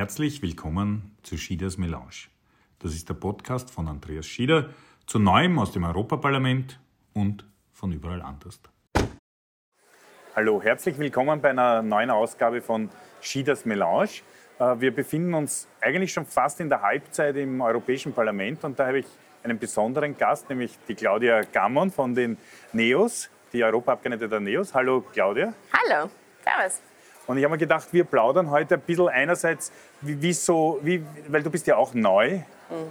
Herzlich willkommen zu Schieders Melange. Das ist der Podcast von Andreas Schieder zu Neuem aus dem Europaparlament und von überall anders. Hallo, herzlich willkommen bei einer neuen Ausgabe von Schieders Melange. Äh, wir befinden uns eigentlich schon fast in der Halbzeit im Europäischen Parlament und da habe ich einen besonderen Gast, nämlich die Claudia Gammon von den NEOS, die Europaabgeordnete der NEOS. Hallo Claudia. Hallo, servus. Und ich habe mir gedacht, wir plaudern heute ein bisschen einerseits, wie, wie so, wie, weil du bist ja auch neu mhm.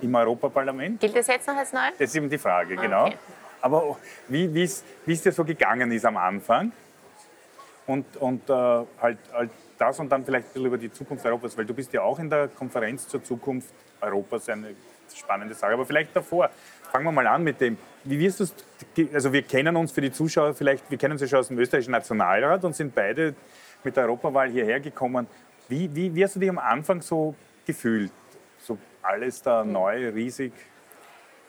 im Europaparlament. Gilt das jetzt noch als neu? Das ist eben die Frage, genau. Okay. Aber wie, wie es dir so gegangen ist am Anfang und, und äh, halt, halt das und dann vielleicht ein bisschen über die Zukunft Europas, weil du bist ja auch in der Konferenz zur Zukunft Europas, eine spannende Sache. Aber vielleicht davor, fangen wir mal an mit dem, wie wirst du also wir kennen uns für die Zuschauer vielleicht, wir kennen uns ja schon aus dem österreichischen Nationalrat und sind beide mit der Europawahl hierher gekommen. Wie, wie, wie hast du dich am Anfang so gefühlt? So alles da hm. neu, riesig?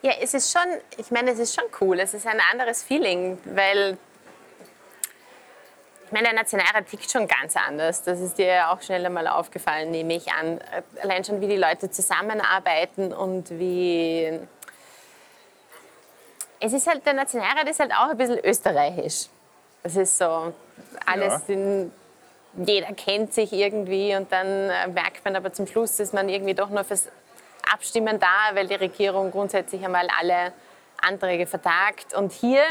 Ja, es ist schon, ich meine, es ist schon cool. Es ist ein anderes Feeling, weil ich meine, der Nationalrat tickt schon ganz anders. Das ist dir auch schnell einmal aufgefallen, nehme ich an. Allein schon, wie die Leute zusammenarbeiten und wie. Es ist halt, der Nationalrat ist halt auch ein bisschen österreichisch. Es ist so, alles ja. in jeder kennt sich irgendwie und dann äh, merkt man aber zum Schluss, ist man irgendwie doch nur fürs Abstimmen da, weil die Regierung grundsätzlich einmal alle Anträge vertagt. Und hier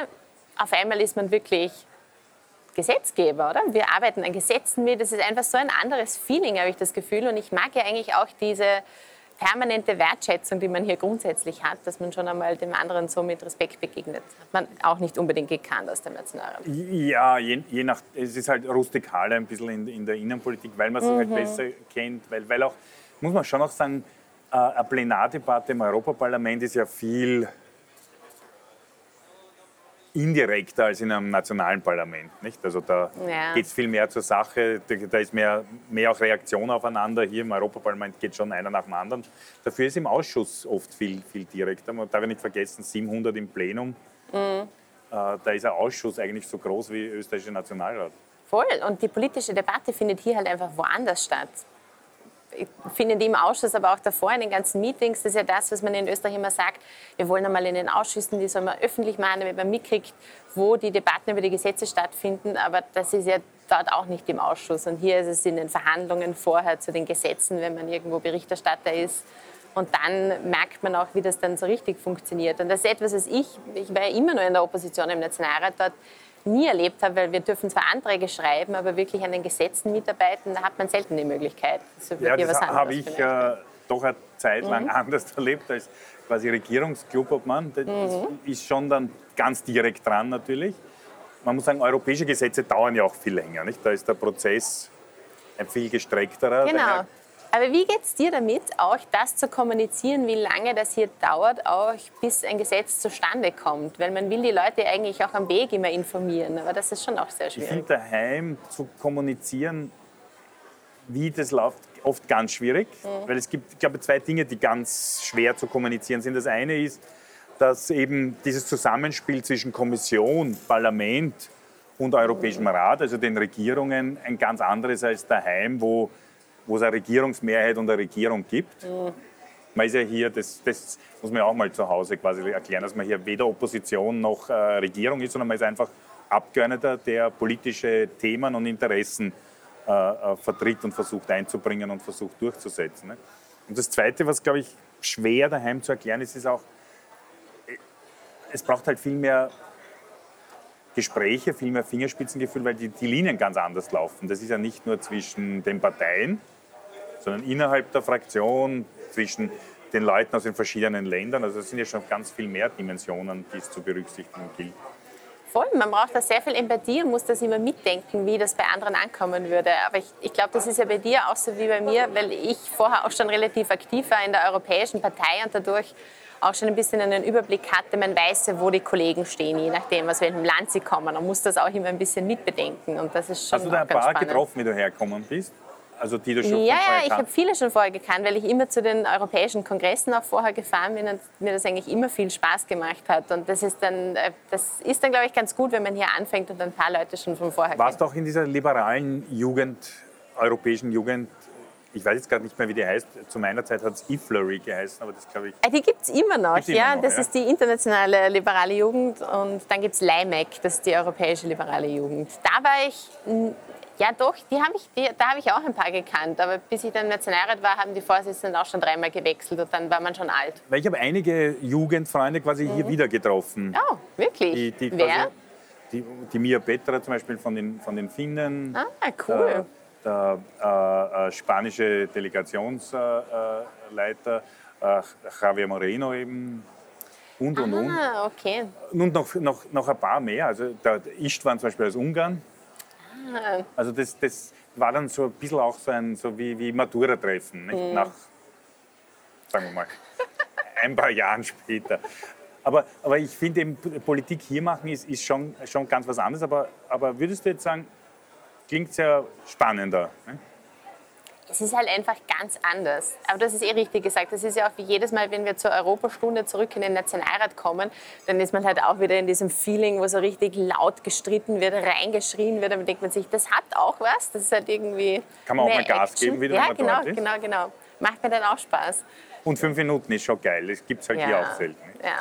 auf einmal ist man wirklich Gesetzgeber, oder? Wir arbeiten an Gesetzen mit. Das ist einfach so ein anderes Feeling, habe ich das Gefühl. Und ich mag ja eigentlich auch diese permanente Wertschätzung, die man hier grundsätzlich hat, dass man schon einmal dem anderen so mit Respekt begegnet. Hat man auch nicht unbedingt gekannt aus dem Nationalrat. Ja, je, je, nach, es ist halt rustikaler ein bisschen in, in der Innenpolitik, weil man sich halt mhm. halt besser kennt, weil, weil auch, muss man schon auch sagen, äh, eine Plenardebatte im Europaparlament ist ja viel indirekter als in einem nationalen Parlament. Nicht? Also da ja. geht es viel mehr zur Sache, da ist mehr, mehr auch Reaktion aufeinander. Hier im Europaparlament geht schon einer nach dem anderen. Dafür ist im Ausschuss oft viel, viel direkter. Man darf ja nicht vergessen, 700 im Plenum. Mhm. Äh, da ist ein Ausschuss eigentlich so groß wie der österreichische Nationalrat. Voll. Und die politische Debatte findet hier halt einfach woanders statt findet im Ausschuss, aber auch davor in den ganzen Meetings, das ist ja das, was man in Österreich immer sagt, wir wollen einmal in den Ausschüssen, die soll man öffentlich machen, damit man mitkriegt, wo die Debatten über die Gesetze stattfinden, aber das ist ja dort auch nicht im Ausschuss. Und hier ist es in den Verhandlungen vorher zu den Gesetzen, wenn man irgendwo Berichterstatter ist. Und dann merkt man auch, wie das dann so richtig funktioniert. Und das ist etwas, was ich, ich war ja immer nur in der Opposition im Nationalrat dort, nie erlebt habe, weil wir dürfen zwar Anträge schreiben, aber wirklich an den Gesetzen mitarbeiten, da hat man selten die Möglichkeit. Das ja, das habe ich äh, doch eine Zeit lang mhm. anders erlebt als quasi Regierungsklubobmann. Das mhm. ist schon dann ganz direkt dran natürlich. Man muss sagen, europäische Gesetze dauern ja auch viel länger. Nicht? Da ist der Prozess ein viel gestreckterer. Genau. Aber wie geht es dir damit, auch das zu kommunizieren, wie lange das hier dauert, auch bis ein Gesetz zustande kommt? Weil man will die Leute eigentlich auch am Weg immer informieren, aber das ist schon auch sehr schwierig. Ich finde daheim zu kommunizieren, wie das läuft, oft ganz schwierig, mhm. weil es gibt, ich glaube, zwei Dinge, die ganz schwer zu kommunizieren sind. Das eine ist, dass eben dieses Zusammenspiel zwischen Kommission, Parlament und Europäischem Rat, also den Regierungen, ein ganz anderes als daheim, wo wo es eine Regierungsmehrheit und eine Regierung gibt. Mhm. Man ist ja hier, das, das, muss man ja auch mal zu Hause quasi erklären, dass man hier weder Opposition noch äh, Regierung ist, sondern man ist einfach Abgeordneter, der politische Themen und Interessen äh, äh, vertritt und versucht einzubringen und versucht durchzusetzen. Ne? Und das Zweite, was, glaube ich, schwer daheim zu erklären ist, ist auch, äh, es braucht halt viel mehr Gespräche, viel mehr Fingerspitzengefühl, weil die, die Linien ganz anders laufen. Das ist ja nicht nur zwischen den Parteien, sondern innerhalb der Fraktion, zwischen den Leuten aus den verschiedenen Ländern. Also es sind ja schon ganz viel mehr Dimensionen, die es zu berücksichtigen gilt. Voll, man braucht da sehr viel Empathie und muss das immer mitdenken, wie das bei anderen ankommen würde. Aber ich, ich glaube, das ist ja bei dir auch so wie bei mir, weil ich vorher auch schon relativ aktiv war in der Europäischen Partei und dadurch auch schon ein bisschen einen Überblick hatte. Man weiß ja, wo die Kollegen stehen, je nachdem, aus welchem Land sie kommen. Man muss das auch immer ein bisschen mitbedenken. Und das ist schon Hast du da ein paar spannend. getroffen, wie du hergekommen bist? Also die du schon ja, ja, ich habe viele schon vorher gekannt, weil ich immer zu den europäischen Kongressen auch vorher gefahren bin und mir das eigentlich immer viel Spaß gemacht hat. Und das ist dann, äh, das ist dann, glaube ich, ganz gut, wenn man hier anfängt und ein paar Leute schon von vorher Warst du auch in dieser liberalen Jugend, europäischen Jugend ich weiß jetzt gerade nicht mehr, wie die heißt. Zu meiner Zeit hat es eFlurry geheißen, aber das glaube ich. Ah, Die gibt es immer noch, Gibt's immer ja. noch, das ja. ist die internationale liberale Jugend und dann gibt es LIMEC, das ist die europäische liberale Jugend. Da war ich, ja doch, die hab ich, die, da habe ich auch ein paar gekannt, aber bis ich dann im Nationalrat war, haben die Vorsitzenden auch schon dreimal gewechselt und dann war man schon alt. Weil ich habe einige Jugendfreunde quasi hier wieder getroffen. Oh, wirklich? Die, die Wer? quasi- Die, die Mia Petra zum Beispiel von den, von den Finnen. Ah, cool. Der, äh, äh, spanische Delegationsleiter, äh, äh, Javier Moreno eben. Und, und, und. Ah, okay. Und noch, noch, noch ein paar mehr. Also der Istvan zum Beispiel aus Ungarn. Ah. Also das, das war dann so ein bisschen auch so, ein, so wie, wie Matura-Treffen. nicht? Mhm. Nach, sagen wir mal, ein paar Jahren später. Aber, aber ich finde eben, Politik hier machen ist, ist schon, schon ganz was anderes. Aber, aber würdest du jetzt sagen, klingt sehr spannender? Ne? Es ist halt einfach ganz anders. Aber das ist eh richtig gesagt. Das ist ja auch wie jedes Mal, wenn wir zur Europastunde zurück in den Nationalrat kommen, dann ist man halt auch wieder in diesem Feeling, wo so richtig laut gestritten wird, reingeschrien wird. Dann denkt man sich, das hat auch was. Das ist halt irgendwie. Kann man auch mal Gas Action. geben, wieder, Ja, genau, genau, genau. Macht mir dann auch Spaß. Und fünf Minuten ist schon geil. Das gibt es halt hier auch selten. ja,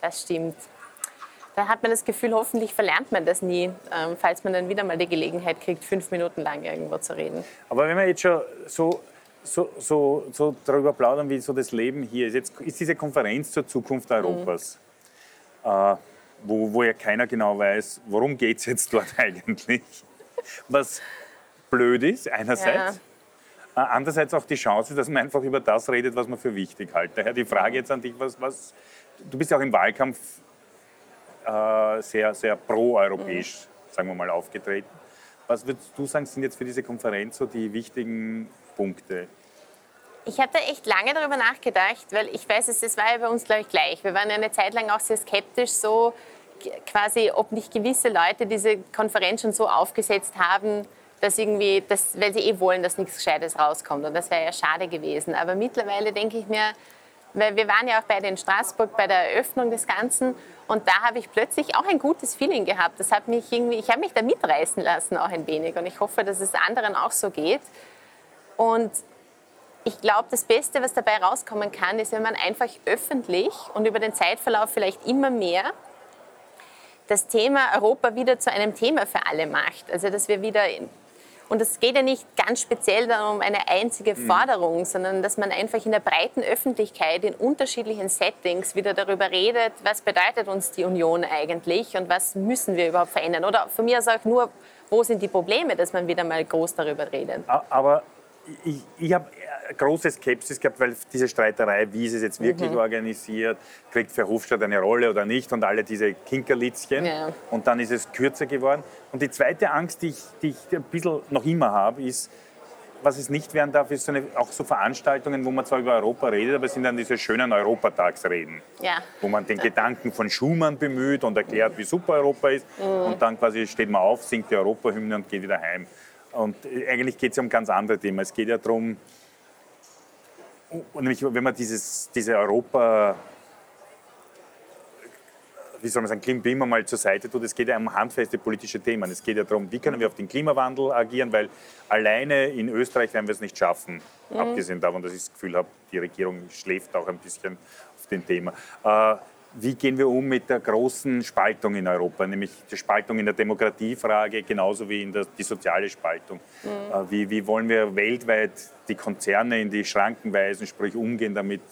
das stimmt. Da hat man das Gefühl, hoffentlich verlernt man das nie, ähm, falls man dann wieder mal die Gelegenheit kriegt, fünf Minuten lang irgendwo zu reden. Aber wenn wir jetzt schon so, so, so, so darüber plaudern, wie so das Leben hier ist, jetzt ist diese Konferenz zur Zukunft Europas, äh, wo, wo ja keiner genau weiß, worum geht es jetzt dort eigentlich. Was blöd ist, einerseits. Äh, Andererseits auch die Chance, dass man einfach über das redet, was man für wichtig hält. Daher die Frage jetzt an dich, was, was du bist ja auch im Wahlkampf äh, sehr, sehr pro-europäisch, sagen wir mal, aufgetreten. Was würdest du sagen, sind jetzt für diese Konferenz so die wichtigen Punkte? Ich habe da echt lange darüber nachgedacht, weil ich weiß, es das war ja bei uns, glaube ich, gleich. Wir waren ja eine Zeit lang auch sehr skeptisch, so quasi, ob nicht gewisse Leute diese Konferenz schon so aufgesetzt haben, dass irgendwie, dass, weil sie eh wollen, dass nichts Gescheites rauskommt. Und das wäre ja schade gewesen. Aber mittlerweile denke ich mir, weil wir waren ja auch beide in Straßburg bei der Eröffnung des Ganzen und da habe ich plötzlich auch ein gutes Feeling gehabt. Das hat mich irgendwie, ich habe mich da mitreißen lassen auch ein wenig und ich hoffe, dass es anderen auch so geht. Und ich glaube, das Beste, was dabei rauskommen kann, ist, wenn man einfach öffentlich und über den Zeitverlauf vielleicht immer mehr das Thema Europa wieder zu einem Thema für alle macht. Also, dass wir wieder. Und es geht ja nicht ganz speziell dann um eine einzige Forderung, sondern dass man einfach in der breiten Öffentlichkeit in unterschiedlichen Settings wieder darüber redet, was bedeutet uns die Union eigentlich und was müssen wir überhaupt verändern. Oder von mir aus auch nur, wo sind die Probleme, dass man wieder mal groß darüber redet. Aber ich, ich habe große Skepsis gehabt, weil diese Streiterei, wie ist es jetzt wirklich Mhm. organisiert, kriegt Verhofstadt eine Rolle oder nicht und alle diese Kinkerlitzchen. Ja. Und dann ist es kürzer geworden. Und die zweite Angst, die ich, die ich ein bisschen noch immer habe, ist, was es nicht werden darf, ist so eine, auch so Veranstaltungen, wo man zwar über Europa redet, aber es sind dann diese schönen Europatagsreden, Ja. wo man den Gedanken von Schumann bemüht und erklärt, wie super Europa ist. Mhm. Und dann quasi steht man auf, singt die Europahymne und geht wieder heim. Und äh, eigentlich geht es ja um ganz andere Themen. Es geht ja darum, nämlich wenn man dieses, diese Europa, wie soll man sagen, Klim- Klima mal zur Seite tut, es geht ja um handfeste politische Themen. Es geht ja darum, wie können wir auf den Klimawandel agieren, weil alleine in Österreich werden wir es nicht schaffen. Abgesehen davon, dass ich das Gefühl habe, die Regierung schläft auch ein bisschen auf dem Thema. Äh, wie gehen wir um mit der großen Spaltung in Europa, nämlich die Spaltung in der Demokratiefrage genauso wie in der die soziale Spaltung? Äh, Wie, wie wollen wir weltweit die Konzerne in die Schranken weisen, sprich umgehen damit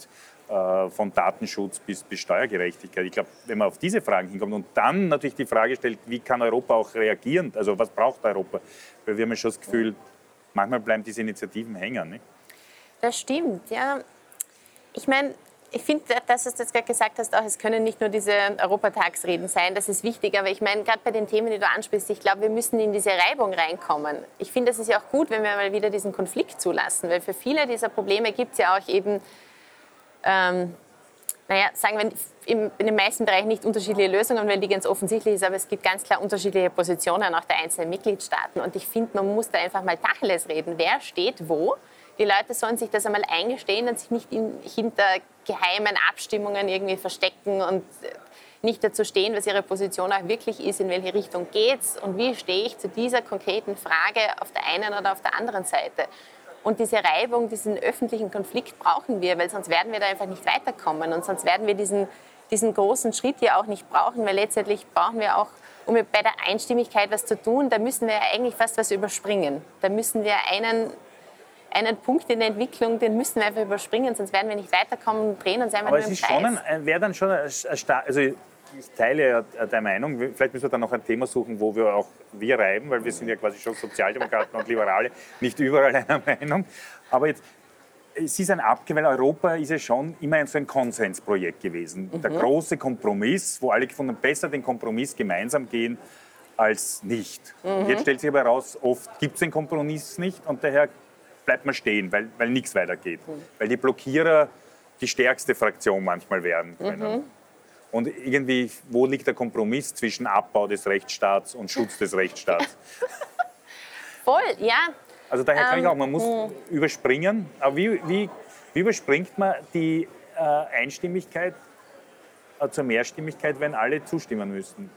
äh, von Datenschutz bis, bis Steuergerechtigkeit? Ich glaube, wenn man auf diese Fragen hinkommt und dann natürlich die Frage stellt, wie kann Europa auch reagieren, also was braucht Europa? Weil wir haben ja schon das Gefühl, manchmal bleiben diese Initiativen hängen. Nicht? Das stimmt, ja. Ich meine, ich finde, dass du jetzt gerade gesagt hast, auch es können nicht nur diese Europatagsreden sein, das ist wichtig, aber ich meine, gerade bei den Themen, die du ansprichst, ich glaube, wir müssen in diese Reibung reinkommen. Ich finde, es ist ja auch gut, wenn wir mal wieder diesen Konflikt zulassen, weil für viele dieser Probleme gibt es ja auch eben, ähm, naja, sagen wir in den meisten Bereichen nicht unterschiedliche Lösungen, weil die ganz offensichtlich ist, aber es gibt ganz klar unterschiedliche Positionen auch der einzelnen Mitgliedstaaten. Und ich finde, man muss da einfach mal Tacheles reden. Wer steht wo? Die Leute sollen sich das einmal eingestehen und sich nicht in, hinter geheimen Abstimmungen irgendwie verstecken und äh, nicht dazu stehen, was ihre Position auch wirklich ist, in welche Richtung geht's und wie stehe ich zu dieser konkreten Frage auf der einen oder auf der anderen Seite. Und diese Reibung, diesen öffentlichen Konflikt brauchen wir, weil sonst werden wir da einfach nicht weiterkommen und sonst werden wir diesen, diesen großen Schritt hier auch nicht brauchen, weil letztendlich brauchen wir auch, um bei der Einstimmigkeit was zu tun, da müssen wir eigentlich fast was überspringen. Da müssen wir einen, einen Punkt in der Entwicklung, den müssen wir einfach überspringen, sonst werden wir nicht weiterkommen und drehen uns einfach Aber nur es im ist schon Kreis. ein, wäre dann schon ein, ein also ich teile ja deine Meinung. Vielleicht müssen wir dann noch ein Thema suchen, wo wir auch wir reiben, weil wir sind ja quasi schon Sozialdemokraten und Liberale, nicht überall einer Meinung. Aber jetzt, es ist ein Abge, weil Europa ist ja schon immer so ein Konsensprojekt gewesen. Der große Kompromiss, wo alle gefunden haben, besser den Kompromiss gemeinsam gehen als nicht. Und Jetzt stellt sich aber heraus, oft gibt es den Kompromiss nicht und daher bleibt man stehen, weil, weil nichts weitergeht. Weil die Blockierer die stärkste Fraktion manchmal werden können. Und irgendwie, wo liegt der Kompromiss zwischen Abbau des Rechtsstaats und Schutz des Rechtsstaats? Voll, ja. Also daher kann ich Ähm, auch, man muss überspringen. Aber wie, wie, wie überspringt man die äh, Einstimmigkeit äh, zur Mehrstimmigkeit, wenn alle zustimmen müssten?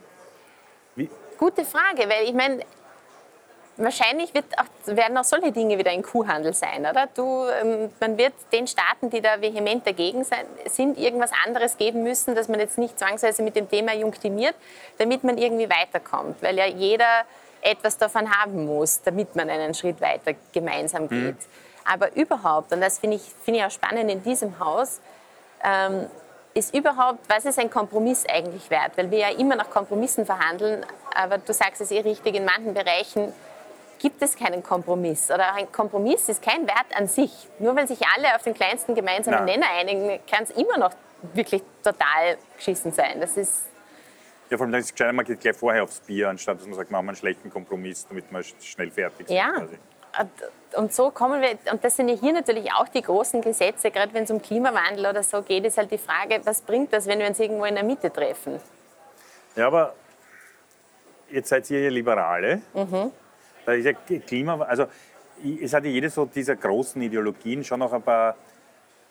Wie, Gute Frage, weil ich meine, wahrscheinlich wird auch, werden auch solche Dinge wieder ein Kuhhandel sein, oder? Du, ähm, man wird den Staaten, die da vehement dagegen sein, sind, irgendwas anderes geben müssen, dass man jetzt nicht zwangsweise mit dem Thema junktimiert, damit man irgendwie weiterkommt, weil ja jeder etwas davon haben muss, damit man einen Schritt weiter gemeinsam geht. Aber überhaupt, und das finde ich, finde ich auch spannend in diesem Haus, ähm, ist überhaupt, was ist ein Kompromiss eigentlich wert? Weil wir ja immer nach Kompromissen verhandeln, aber du sagst es eh richtig, in manchen Bereichen gibt es keinen Kompromiss. Oder ein Kompromiss ist kein Wert an sich. Nur weil sich alle auf den kleinsten gemeinsamen Nein. Nenner einigen, kann es immer noch wirklich total geschissen sein. Das ist ja, vor allem dann ist es gescheiter, man geht gleich vorher aufs Bier, anstatt dass man sagt, machen wir einen schlechten Kompromiss, damit wir sch- schnell fertig sind. Ja. quasi. Und- so kommen wir, und das sind ja hier natürlich auch die großen Gesetze, gerade wenn es um Klimawandel oder so geht, ist halt die Frage, was bringt das, wenn wir uns irgendwo in der Mitte treffen? Ja, aber jetzt seid ihr ja Liberale. Da ist ja Klima, also es hat ja jede so dieser großen Ideologien schon noch ein paar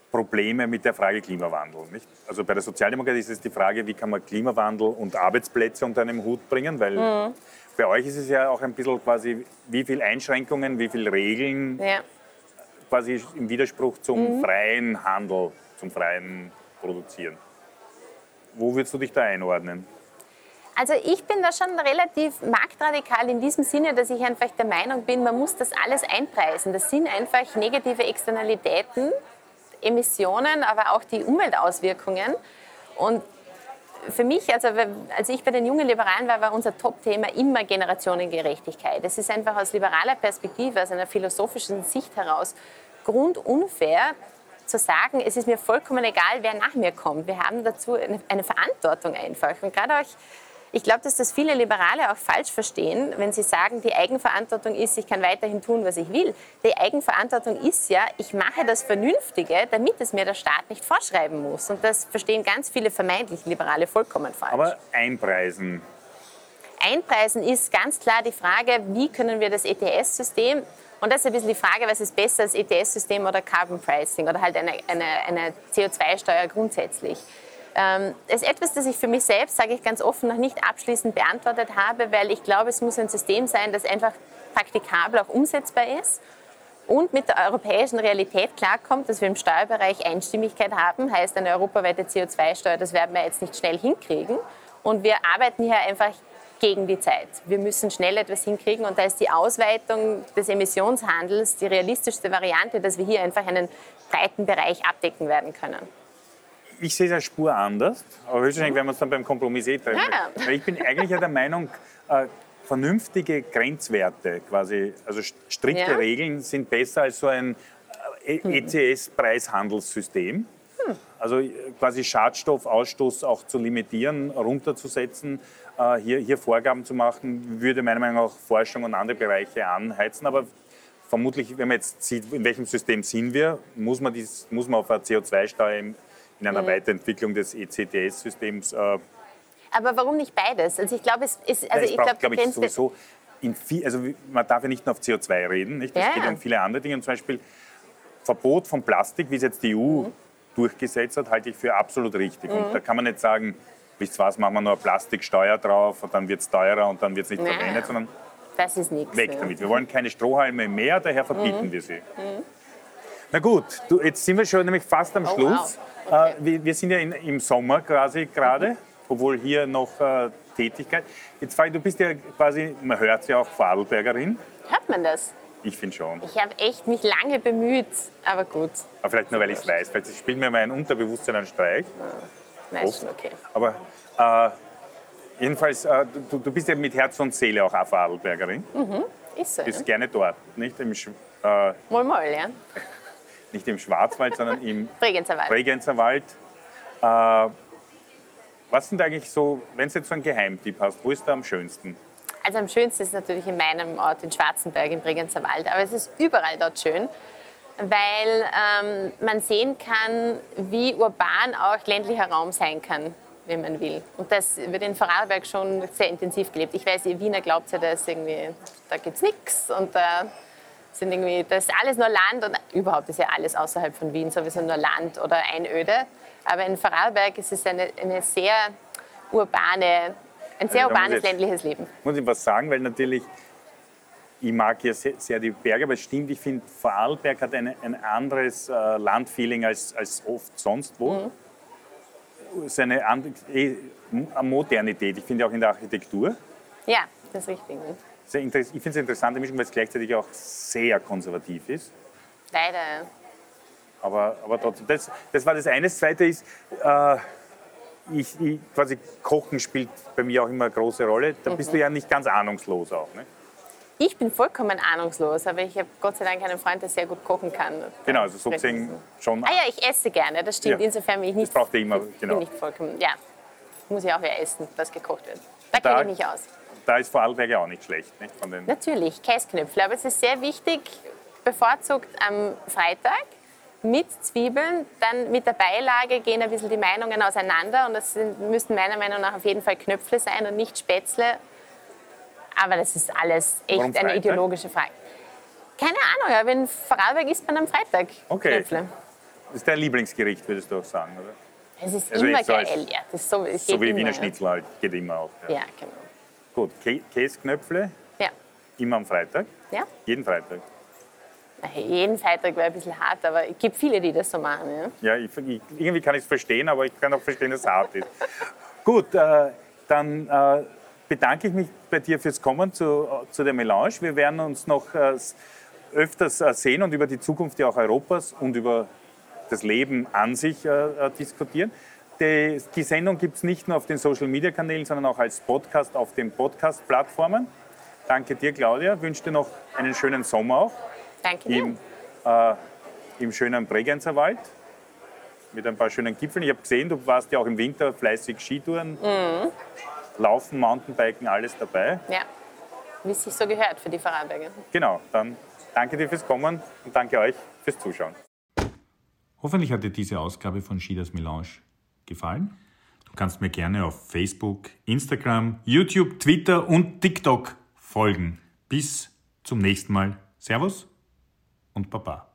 Probleme mit der Frage Klimawandel. Nicht? Also bei der Sozialdemokratie ist es die Frage, wie kann man Klimawandel und Arbeitsplätze unter einem Hut bringen, weil bei euch ist es ja auch ein bisschen quasi, wie viele Einschränkungen, wie viele Regeln Ja. quasi im Widerspruch zum freien Handel, zum freien Produzieren. Wo würdest du dich da einordnen? Also ich bin da schon relativ marktradikal in diesem Sinne, dass ich einfach der Meinung bin, man muss das alles einpreisen. Das sind einfach negative Externalitäten, Emissionen, aber auch die Umweltauswirkungen. Und für mich, also als ich bei den jungen Liberalen war, war unser Top-Thema immer Generationengerechtigkeit. Es ist einfach aus liberaler Perspektive, aus einer philosophischen Sicht heraus grundunfair zu sagen, es ist mir vollkommen egal, wer nach mir kommt. Wir haben dazu eine, eine Verantwortung einfach. Und gerade auch, ich glaube, dass das viele Liberale auch falsch verstehen, wenn sie sagen, die Eigenverantwortung ist, ich kann weiterhin tun, was ich will. Die Eigenverantwortung ist ja, ich mache das Vernünftige, damit es mir der Staat nicht vorschreiben muss. Und das verstehen ganz viele vermeintlich Liberale vollkommen falsch. Aber einpreisen. Einpreisen ist ganz klar die Frage, wie können wir das ETS-System, und das ist ein bisschen die Frage, was ist besser, das ETS-System oder Carbon Pricing oder halt eine, eine, eine CO2-Steuer grundsätzlich. Ähm, das ist etwas, das ich für mich selbst, sage ich ganz offen, noch nicht abschließend beantwortet habe, weil ich glaube, es muss ein System sein, das einfach praktikabel auch umsetzbar ist und mit der europäischen Realität klarkommt, dass wir im Steuerbereich Einstimmigkeit haben, heißt eine europaweite CO2-Steuer, das werden wir jetzt nicht schnell hinkriegen. Und wir arbeiten hier einfach gegen die Zeit. Wir müssen schnell etwas hinkriegen und da ist die Ausweitung des Emissionshandels die realistischste Variante, dass wir hier einfach einen breiten Bereich abdecken werden können. Ich sehe es eine Spur anders, aber höchstwahrscheinlich werden wir uns dann beim Kompromiss eh treffen. Ja. Weil ich bin eigentlich ja der Meinung, äh, vernünftige Grenzwerte, quasi, also st- strikte Ja. Regeln sind besser als so ein äh, ECS-Preishandelssystem. Also äh, quasi Schadstoffausstoß auch zu limitieren, runterzusetzen, äh, hier, hier Vorgaben zu machen, würde meiner Meinung nach auch Forschung und andere Bereiche anheizen. Aber vermutlich, wenn man jetzt sieht, in welchem System sind wir, muss man, dies, muss man auf eine CO2-Steuer in, in einer Weiterentwicklung des ECTS-Systems äh, Aber warum nicht beides? Also ich glaube, es ist, also ich braucht, glaube, glaube ich, sowieso viel, also man darf ja nicht nur auf CO2 reden, nicht? es Ja, geht um viele andere Dinge. Und zum Beispiel Verbot von Plastik, wie es jetzt die EU Mhm. durchgesetzt hat, halte ich für absolut richtig. Und da kann man nicht sagen, wisst was, machen wir nur eine Plastiksteuer drauf und dann wird es teurer und dann wird es nicht Nein. verwendet, sondern Das ist nichts. Weg damit. Wir wollen keine Strohhalme im Meer, daher verbieten wir sie. Na gut, du, jetzt sind wir schon nämlich fast am Oh, Schluss. wow. Okay. Äh, wir, wir sind ja in, im Sommer quasi gerade, obwohl hier noch äh, Tätigkeit. Jetzt ich, du bist ja quasi, man hört ja auch Vorarlbergerin. Hört man das? Ich finde schon. Ich habe echt mich lange bemüht, aber gut. Aber vielleicht nur, weil ich es weiß. Vielleicht spielt mir mein Unterbewusstsein einen Streich. Nein, Oft. schon okay. Aber äh, jedenfalls, äh, du, du bist ja mit Herz und Seele auch eine Vorarlbergerin. Ist so. Ja? Bist gerne dort. Nicht im, Sch- äh, Mal, mal, ja. nicht im Schwarzwald, sondern im Bregenzer Wald. Bregenzer Wald. Äh, was sind eigentlich so, wenn du jetzt so einen Geheimtipp hast, wo ist der am schönsten? Also am schönsten ist es natürlich in meinem Ort in Schwarzenberg im Bregenzer Wald, aber es ist überall dort schön, weil ähm, man sehen kann, wie urban auch ländlicher Raum sein kann, wenn man will. Und das wird in Vorarlberg schon sehr intensiv gelebt. Ich weiß, ihr Wiener glaubt ja, dass irgendwie, da gibt es nichts und da sind irgendwie, das ist alles nur Land und überhaupt ist ja alles außerhalb von Wien sowieso nur Land oder Einöde. Aber in Vorarlberg ist es eine, eine sehr urbane, ein sehr Also urbanes jetzt- ländliches Leben. Muss ich was sagen, weil natürlich, ich mag hier sehr, sehr die Berge, aber es stimmt, ich finde, Vorarlberg hat eine, ein anderes äh, Landfeeling als, als oft sonst wo. Es ist eine, andere, eh, Modernität, ich finde auch in der Architektur. Ja, das ist richtig. Ich finde es eine interessante Mischung, weil es gleichzeitig auch sehr konservativ ist. Leider. Aber, aber trotzdem, das, das war das eine. Das zweite ist, äh, ich, ich, quasi Kochen spielt bei mir auch immer eine große Rolle. Da bist du ja nicht ganz ahnungslos auch. Ne? Ich bin vollkommen ahnungslos, aber ich habe Gott sei Dank einen Freund, der sehr gut kochen kann. Genau, also so gesehen schon. Ah ja, ich esse gerne, das stimmt. Ja. Insofern bin ich nicht, Das braucht ihr immer, ich genau. bin nicht vollkommen, ja. Muss ja auch wer essen, was gekocht wird. Da Da- kenne ich mich aus. Da ist Vorarlberg ja auch nicht schlecht. Nicht? Von den, Natürlich, Käsknöpfle. Aber es ist sehr wichtig, bevorzugt am Freitag mit Zwiebeln, dann mit der Beilage gehen ein bisschen die Meinungen auseinander und das sind, müssten meiner Meinung nach auf jeden Fall Knöpfle sein und nicht Spätzle. Aber das ist alles echt Warum eine Freitag? ideologische Frage. Keine Ahnung, aber in Vorarlberg isst man am Freitag Okay. Knöpfle. das ist dein Lieblingsgericht, würdest du auch sagen, oder? Es ist Also immer so geil. Ja, das ist so, So wie immer, Wiener ja. Schnitzel halt, geht immer auch. Ja. Ja, genau. Gut, Kä Käsknöpfle, Ja. immer am Freitag, ja. jeden Freitag. Jeden Freitag wäre ein bisschen hart, aber es gibt viele, die das so machen. Ja. Ja, ich, ich, irgendwie kann ich es verstehen, aber ich kann auch verstehen, dass es hart ist. Gut, äh, dann äh, bedanke ich mich bei dir fürs Kommen zu, zu der Melange. Wir werden uns noch äh, öfters äh, sehen und über die Zukunft ja auch Europas und über das Leben an sich äh, äh, diskutieren. Die, die Sendung gibt es nicht nur auf den Social-Media-Kanälen, sondern auch als Podcast auf den Podcast-Plattformen. Danke dir, Claudia. Wünsche dir noch einen schönen Sommer auch Danke dir. im, äh, im schönen Bregenzer Wald mit ein paar schönen Gipfeln. Ich habe gesehen, du warst ja auch im Winter fleißig Skitouren, Mhm. Laufen, Mountainbiken, alles dabei. Ja, wie es sich so gehört für die Vorarlberger. Genau, dann danke dir fürs Kommen und danke euch fürs Zuschauen. Hoffentlich hat dir diese Ausgabe von Schieders Melange gefallen. Du kannst mir gerne auf Facebook, Instagram, YouTube, Twitter und TikTok folgen. Bis zum nächsten Mal. Servus und Baba.